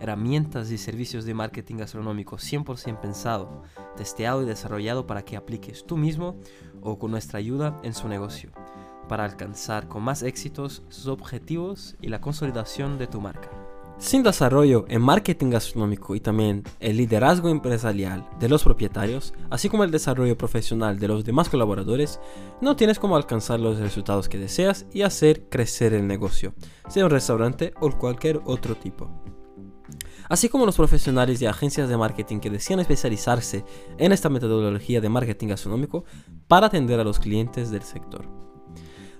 herramientas y servicios de marketing gastronómico 100% pensado, testeado y desarrollado para que apliques tú mismo o con nuestra ayuda en su negocio, para alcanzar con más éxitos sus objetivos y la consolidación de tu marca. Sin desarrollo en marketing gastronómico y también el liderazgo empresarial de los propietarios, así como el desarrollo profesional de los demás colaboradores, no tienes cómo alcanzar los resultados que deseas y hacer crecer el negocio, sea un restaurante o cualquier otro tipo así como los profesionales de agencias de marketing que desean especializarse en esta metodología de marketing gastronómico para atender a los clientes del sector.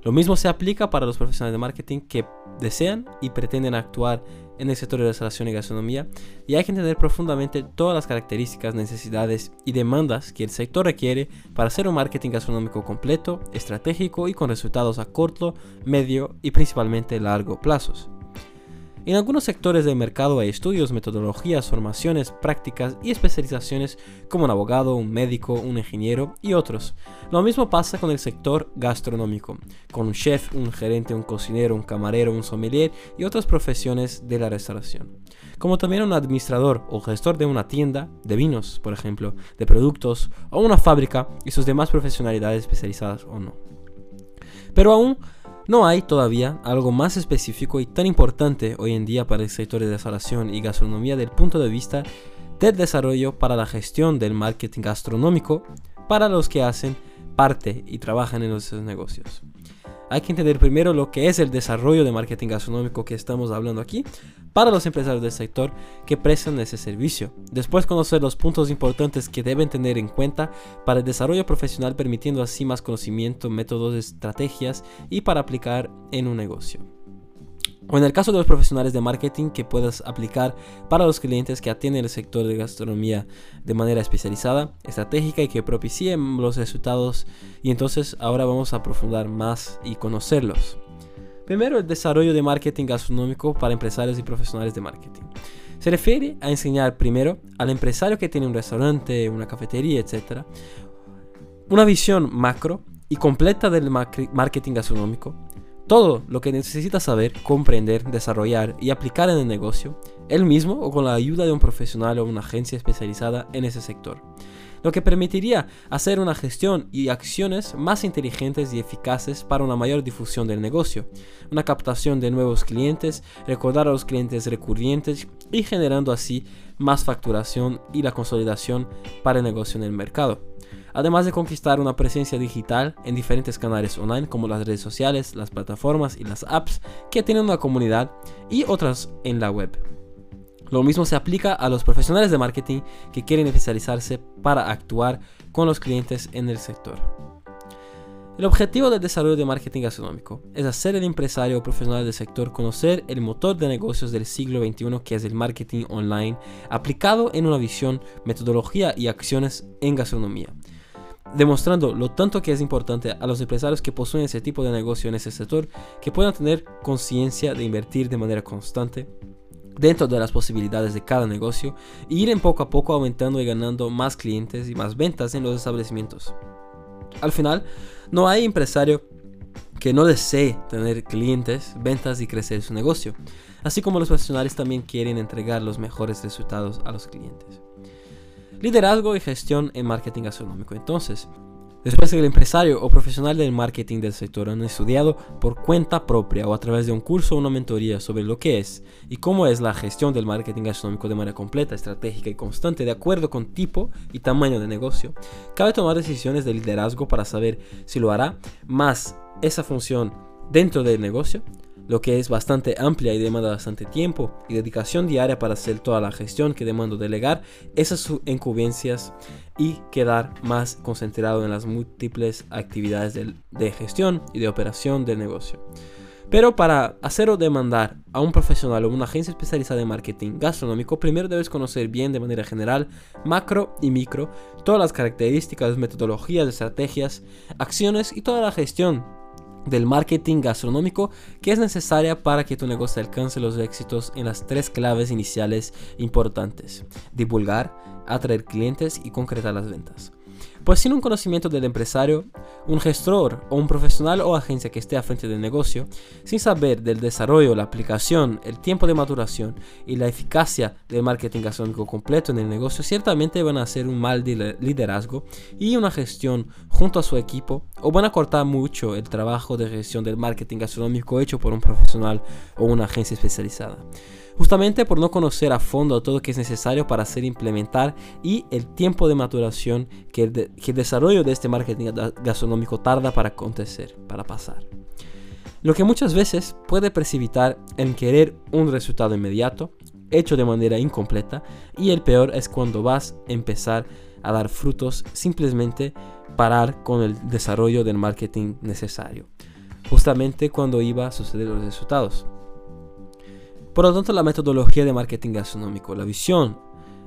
Lo mismo se aplica para los profesionales de marketing que desean y pretenden actuar en el sector de restauración y gastronomía y hay que entender profundamente todas las características, necesidades y demandas que el sector requiere para hacer un marketing gastronómico completo, estratégico y con resultados a corto, medio y principalmente largo plazos. En algunos sectores del mercado hay estudios, metodologías, formaciones, prácticas y especializaciones como un abogado, un médico, un ingeniero y otros. Lo mismo pasa con el sector gastronómico, con un chef, un gerente, un cocinero, un camarero, un sommelier y otras profesiones de la restauración. Como también un administrador o gestor de una tienda de vinos, por ejemplo, de productos o una fábrica y sus demás profesionalidades especializadas o no. Pero aún no hay todavía algo más específico y tan importante hoy en día para el sector de restauración y gastronomía del punto de vista del desarrollo para la gestión del marketing gastronómico para los que hacen parte y trabajan en los negocios. Hay que entender primero lo que es el desarrollo de marketing gastronómico que estamos hablando aquí para los empresarios del sector que prestan ese servicio. Después conocer los puntos importantes que deben tener en cuenta para el desarrollo profesional permitiendo así más conocimiento, métodos, estrategias y para aplicar en un negocio o en el caso de los profesionales de marketing que puedas aplicar para los clientes que atienden el sector de gastronomía de manera especializada, estratégica y que propicien los resultados. Y entonces ahora vamos a profundar más y conocerlos. Primero, el desarrollo de marketing gastronómico para empresarios y profesionales de marketing. Se refiere a enseñar primero al empresario que tiene un restaurante, una cafetería, etc., una visión macro y completa del marketing gastronómico todo lo que necesita saber, comprender, desarrollar y aplicar en el negocio, él mismo o con la ayuda de un profesional o una agencia especializada en ese sector. Lo que permitiría hacer una gestión y acciones más inteligentes y eficaces para una mayor difusión del negocio, una captación de nuevos clientes, recordar a los clientes recurrentes y generando así más facturación y la consolidación para el negocio en el mercado además de conquistar una presencia digital en diferentes canales online como las redes sociales, las plataformas y las apps que tienen una comunidad y otras en la web. Lo mismo se aplica a los profesionales de marketing que quieren especializarse para actuar con los clientes en el sector. El objetivo del desarrollo de marketing gastronómico es hacer el empresario o profesional del sector conocer el motor de negocios del siglo XXI que es el marketing online aplicado en una visión, metodología y acciones en gastronomía demostrando lo tanto que es importante a los empresarios que poseen ese tipo de negocio en ese sector que puedan tener conciencia de invertir de manera constante dentro de las posibilidades de cada negocio e ir en poco a poco aumentando y ganando más clientes y más ventas en los establecimientos. Al final, no hay empresario que no desee tener clientes, ventas y crecer su negocio, así como los profesionales también quieren entregar los mejores resultados a los clientes liderazgo y gestión en marketing gastronómico. Entonces, después que el empresario o profesional del marketing del sector han estudiado por cuenta propia o a través de un curso o una mentoría sobre lo que es y cómo es la gestión del marketing gastronómico de manera completa, estratégica y constante de acuerdo con tipo y tamaño de negocio, cabe tomar decisiones de liderazgo para saber si lo hará más esa función dentro del negocio lo que es bastante amplia y demanda bastante tiempo y dedicación diaria para hacer toda la gestión que demanda delegar esas incumbencias y quedar más concentrado en las múltiples actividades de, de gestión y de operación del negocio. Pero para hacer o demandar a un profesional o una agencia especializada en marketing gastronómico, primero debes conocer bien de manera general, macro y micro, todas las características, metodologías, estrategias, acciones y toda la gestión del marketing gastronómico que es necesaria para que tu negocio alcance los éxitos en las tres claves iniciales importantes. Divulgar, atraer clientes y concretar las ventas. Pues sin un conocimiento del empresario, un gestor o un profesional o agencia que esté a frente del negocio, sin saber del desarrollo, la aplicación, el tiempo de maturación y la eficacia del marketing gastronómico completo en el negocio, ciertamente van a hacer un mal liderazgo y una gestión junto a su equipo o van a cortar mucho el trabajo de gestión del marketing gastronómico hecho por un profesional o una agencia especializada justamente por no conocer a fondo todo lo que es necesario para hacer implementar y el tiempo de maturación que el, que el desarrollo de este marketing gastronómico tarda para acontecer, para pasar. Lo que muchas veces puede precipitar en querer un resultado inmediato, hecho de manera incompleta, y el peor es cuando vas a empezar a dar frutos simplemente parar con el desarrollo del marketing necesario, justamente cuando iba a suceder los resultados. Por lo tanto, la metodología de marketing gastronómico, la visión,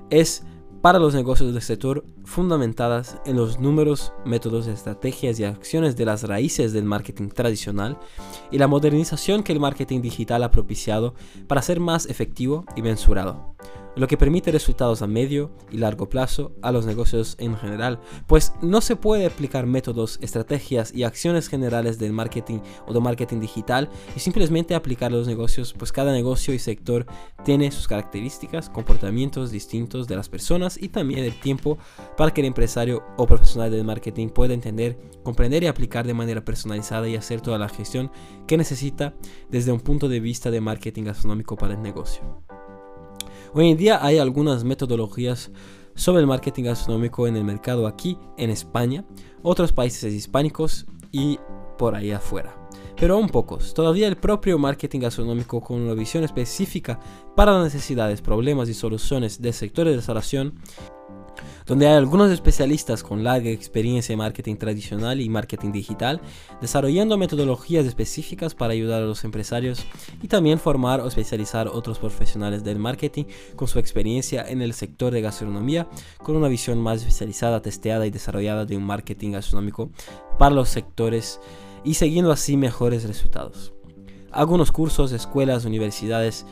es para los negocios del sector fundamentadas en los números, métodos, estrategias y acciones de las raíces del marketing tradicional y la modernización que el marketing digital ha propiciado para ser más efectivo y mensurado lo que permite resultados a medio y largo plazo a los negocios en general, pues no se puede aplicar métodos, estrategias y acciones generales del marketing o de marketing digital y simplemente aplicar los negocios, pues cada negocio y sector tiene sus características, comportamientos distintos de las personas y también el tiempo para que el empresario o profesional del marketing pueda entender, comprender y aplicar de manera personalizada y hacer toda la gestión que necesita desde un punto de vista de marketing gastronómico para el negocio. Hoy en día hay algunas metodologías sobre el marketing gastronómico en el mercado aquí en España, otros países hispánicos y por ahí afuera. Pero aún pocos. Todavía el propio marketing gastronómico con una visión específica para las necesidades, problemas y soluciones del sector de restauración donde hay algunos especialistas con larga experiencia en marketing tradicional y marketing digital, desarrollando metodologías específicas para ayudar a los empresarios y también formar o especializar otros profesionales del marketing con su experiencia en el sector de gastronomía, con una visión más especializada, testeada y desarrollada de un marketing gastronómico para los sectores y siguiendo así mejores resultados. Algunos cursos, escuelas, universidades,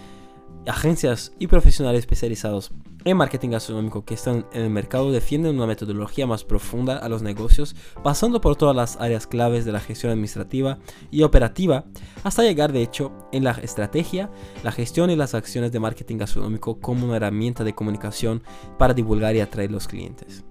agencias y profesionales especializados en marketing gastronómico que están en el mercado defienden una metodología más profunda a los negocios, pasando por todas las áreas claves de la gestión administrativa y operativa, hasta llegar de hecho en la estrategia, la gestión y las acciones de marketing gastronómico como una herramienta de comunicación para divulgar y atraer los clientes.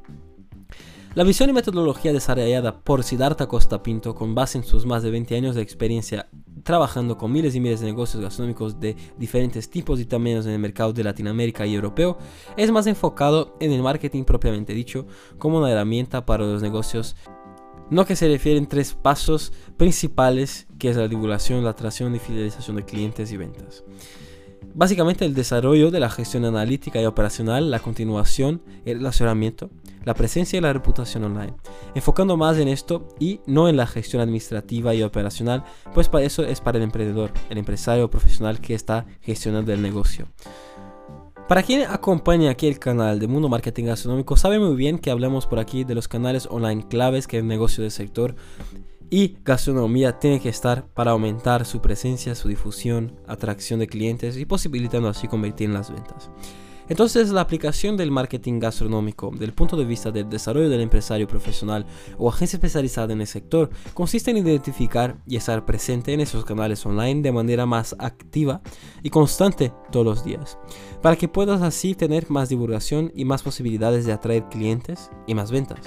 La visión y metodología desarrollada por Siddhartha Costa Pinto con base en sus más de 20 años de experiencia trabajando con miles y miles de negocios gastronómicos de diferentes tipos y tamaños en el mercado de Latinoamérica y europeo, es más enfocado en el marketing propiamente dicho como una herramienta para los negocios no que se refieren tres pasos principales que es la divulgación, la atracción y fidelización de clientes y ventas. Básicamente el desarrollo de la gestión analítica y operacional, la continuación, el relacionamiento, la presencia y la reputación online, enfocando más en esto y no en la gestión administrativa y operacional, pues para eso es para el emprendedor, el empresario profesional que está gestionando el negocio. Para quien acompaña aquí el canal de Mundo Marketing Gastronómico, sabe muy bien que hablamos por aquí de los canales online claves que el negocio del sector y gastronomía tiene que estar para aumentar su presencia, su difusión, atracción de clientes y posibilitando así convertir en las ventas. Entonces, la aplicación del marketing gastronómico del punto de vista del desarrollo del empresario profesional o agencia especializada en el sector consiste en identificar y estar presente en esos canales online de manera más activa y constante todos los días, para que puedas así tener más divulgación y más posibilidades de atraer clientes y más ventas.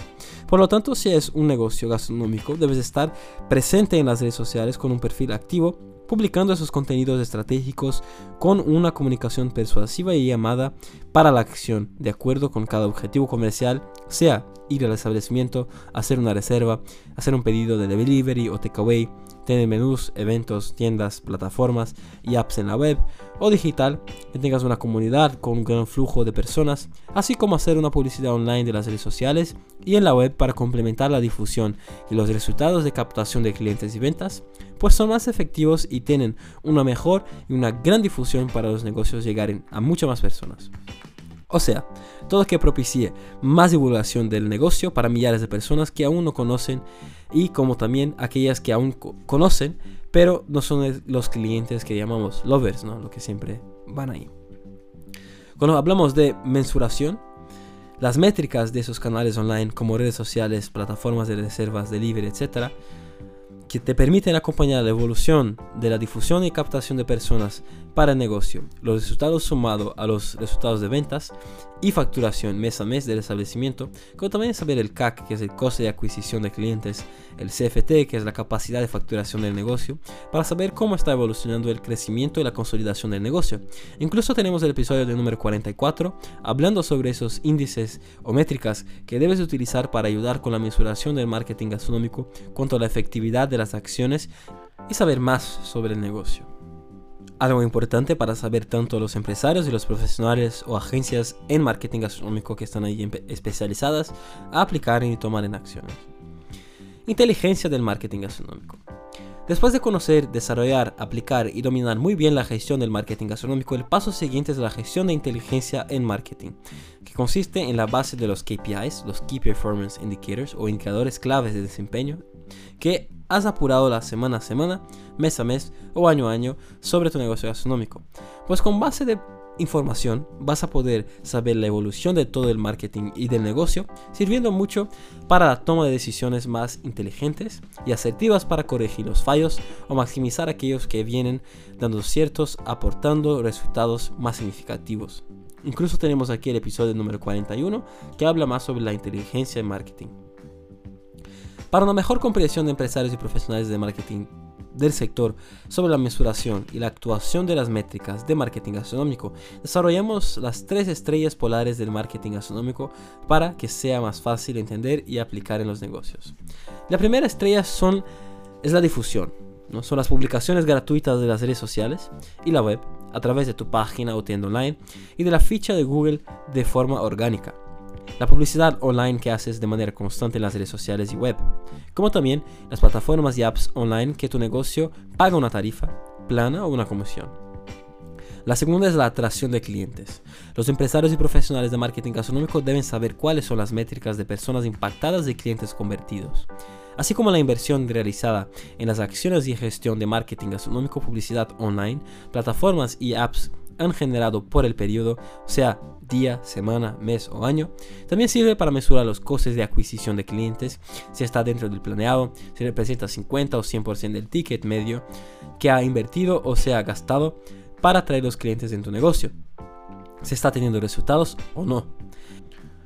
Por lo tanto, si es un negocio gastronómico, debes estar presente en las redes sociales con un perfil activo publicando esos contenidos estratégicos con una comunicación persuasiva y llamada para la acción, de acuerdo con cada objetivo comercial, sea ir al establecimiento, hacer una reserva, hacer un pedido de delivery o takeaway, tener menús, eventos, tiendas, plataformas y apps en la web o digital, que tengas una comunidad con un gran flujo de personas, así como hacer una publicidad online de las redes sociales y en la web para complementar la difusión y los resultados de captación de clientes y ventas, pues son más efectivos y tienen una mejor y una gran difusión para los negocios llegar a muchas más personas. O sea, todo que propicie más divulgación del negocio para millares de personas que aún no conocen y como también aquellas que aún conocen, pero no son los clientes que llamamos lovers, ¿no? Lo que siempre van ahí. Cuando hablamos de mensuración, las métricas de esos canales online como redes sociales, plataformas de reservas, delivery, etc., que te permiten acompañar la evolución de la difusión y captación de personas para el negocio, los resultados sumados a los resultados de ventas y facturación mes a mes del establecimiento, como también saber el CAC, que es el coste de adquisición de clientes, el CFT, que es la capacidad de facturación del negocio, para saber cómo está evolucionando el crecimiento y la consolidación del negocio. Incluso tenemos el episodio de número 44 hablando sobre esos índices o métricas que debes utilizar para ayudar con la mensuración del marketing gastronómico cuanto a la efectividad de las acciones y saber más sobre el negocio. Algo importante para saber tanto los empresarios y los profesionales o agencias en marketing gastronómico que están ahí especializadas a aplicar y tomar en acciones. Inteligencia del marketing gastronómico. Después de conocer, desarrollar, aplicar y dominar muy bien la gestión del marketing gastronómico, el paso siguiente es la gestión de inteligencia en marketing, que consiste en la base de los KPIs, los Key Performance Indicators o indicadores claves de desempeño, que has apurado la semana a semana, mes a mes o año a año sobre tu negocio gastronómico. Pues con base de información vas a poder saber la evolución de todo el marketing y del negocio, sirviendo mucho para la toma de decisiones más inteligentes y asertivas para corregir los fallos o maximizar aquellos que vienen dando ciertos, aportando resultados más significativos. Incluso tenemos aquí el episodio número 41 que habla más sobre la inteligencia en marketing. Para una mejor comprensión de empresarios y profesionales de marketing del sector sobre la mensuración y la actuación de las métricas de marketing gastronómico, desarrollamos las tres estrellas polares del marketing gastronómico para que sea más fácil entender y aplicar en los negocios. La primera estrella son, es la difusión, ¿no? son las publicaciones gratuitas de las redes sociales y la web a través de tu página o tienda online y de la ficha de Google de forma orgánica la publicidad online que haces de manera constante en las redes sociales y web, como también las plataformas y apps online que tu negocio paga una tarifa plana o una comisión. La segunda es la atracción de clientes. Los empresarios y profesionales de marketing gastronómico deben saber cuáles son las métricas de personas impactadas y clientes convertidos, así como la inversión realizada en las acciones y gestión de marketing gastronómico, publicidad online, plataformas y apps han generado por el periodo, o sea, día, semana, mes o año. También sirve para mesurar los costes de adquisición de clientes, si está dentro del planeado, si representa 50 o 100% del ticket medio que ha invertido o se ha gastado para atraer los clientes en tu negocio. Si está teniendo resultados o no.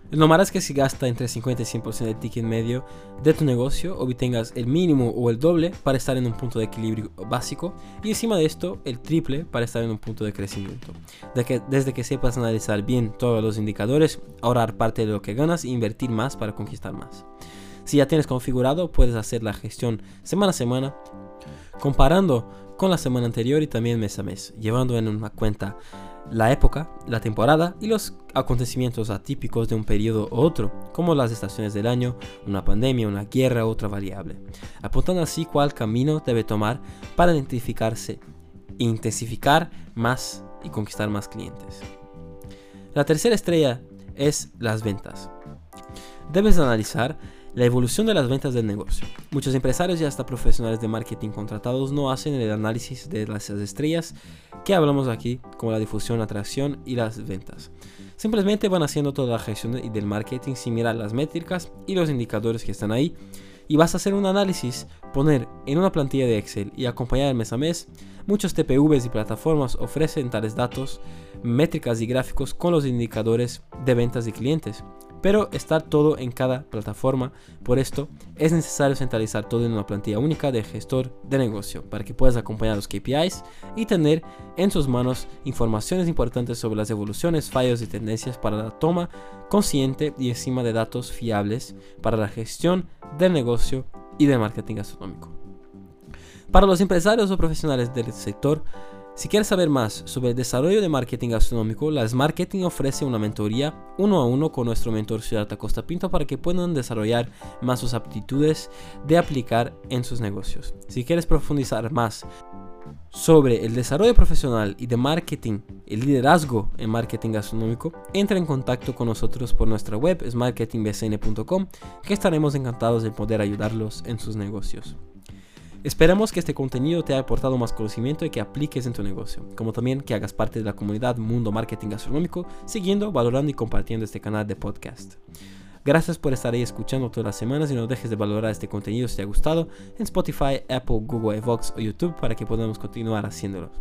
Lo malo es que si gasta entre 50 y 100% del ticket medio de tu negocio, obtengas el mínimo o el doble para estar en un punto de equilibrio básico y encima de esto el triple para estar en un punto de crecimiento. De que, desde que sepas analizar bien todos los indicadores, ahorrar parte de lo que ganas e invertir más para conquistar más. Si ya tienes configurado, puedes hacer la gestión semana a semana, comparando con la semana anterior y también mes a mes, llevando en una cuenta la época, la temporada y los acontecimientos atípicos de un periodo u otro, como las estaciones del año, una pandemia, una guerra u otra variable, apuntando así cuál camino debe tomar para identificarse, intensificar más y conquistar más clientes. La tercera estrella es las ventas. Debes analizar la evolución de las ventas del negocio. Muchos empresarios y hasta profesionales de marketing contratados no hacen el análisis de las estrellas que hablamos aquí, como la difusión, atracción y las ventas. Simplemente van haciendo toda la gestión del marketing sin mirar las métricas y los indicadores que están ahí y vas a hacer un análisis, poner en una plantilla de Excel y acompañar mes a mes. Muchos TPVs y plataformas ofrecen tales datos, métricas y gráficos con los indicadores de ventas de clientes pero estar todo en cada plataforma. Por esto es necesario centralizar todo en una plantilla única de gestor de negocio para que puedas acompañar los KPIs y tener en sus manos informaciones importantes sobre las evoluciones, fallos y tendencias para la toma consciente y encima de datos fiables para la gestión del negocio y del marketing gastronómico. Para los empresarios o profesionales del sector, si quieres saber más sobre el desarrollo de marketing gastronómico, Las Marketing ofrece una mentoría uno a uno con nuestro mentor Ciudad Costa Pinto para que puedan desarrollar más sus aptitudes de aplicar en sus negocios. Si quieres profundizar más sobre el desarrollo profesional y de marketing, el liderazgo en marketing gastronómico, entra en contacto con nosotros por nuestra web smarketingbcn.com que estaremos encantados de poder ayudarlos en sus negocios. Esperamos que este contenido te haya aportado más conocimiento y que apliques en tu negocio, como también que hagas parte de la comunidad Mundo Marketing Gastronómico, siguiendo, valorando y compartiendo este canal de podcast. Gracias por estar ahí escuchando todas las semanas y no dejes de valorar este contenido si te ha gustado en Spotify, Apple, Google, Evox o YouTube para que podamos continuar haciéndolo.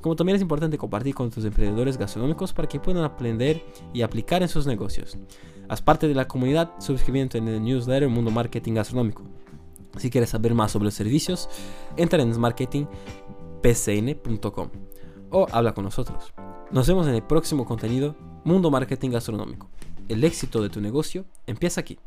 Como también es importante compartir con tus emprendedores gastronómicos para que puedan aprender y aplicar en sus negocios. Haz parte de la comunidad suscribiendo en el newsletter Mundo Marketing Gastronómico. Si quieres saber más sobre los servicios, entra en marketingpcn.com o habla con nosotros. Nos vemos en el próximo contenido Mundo Marketing Gastronómico. El éxito de tu negocio empieza aquí.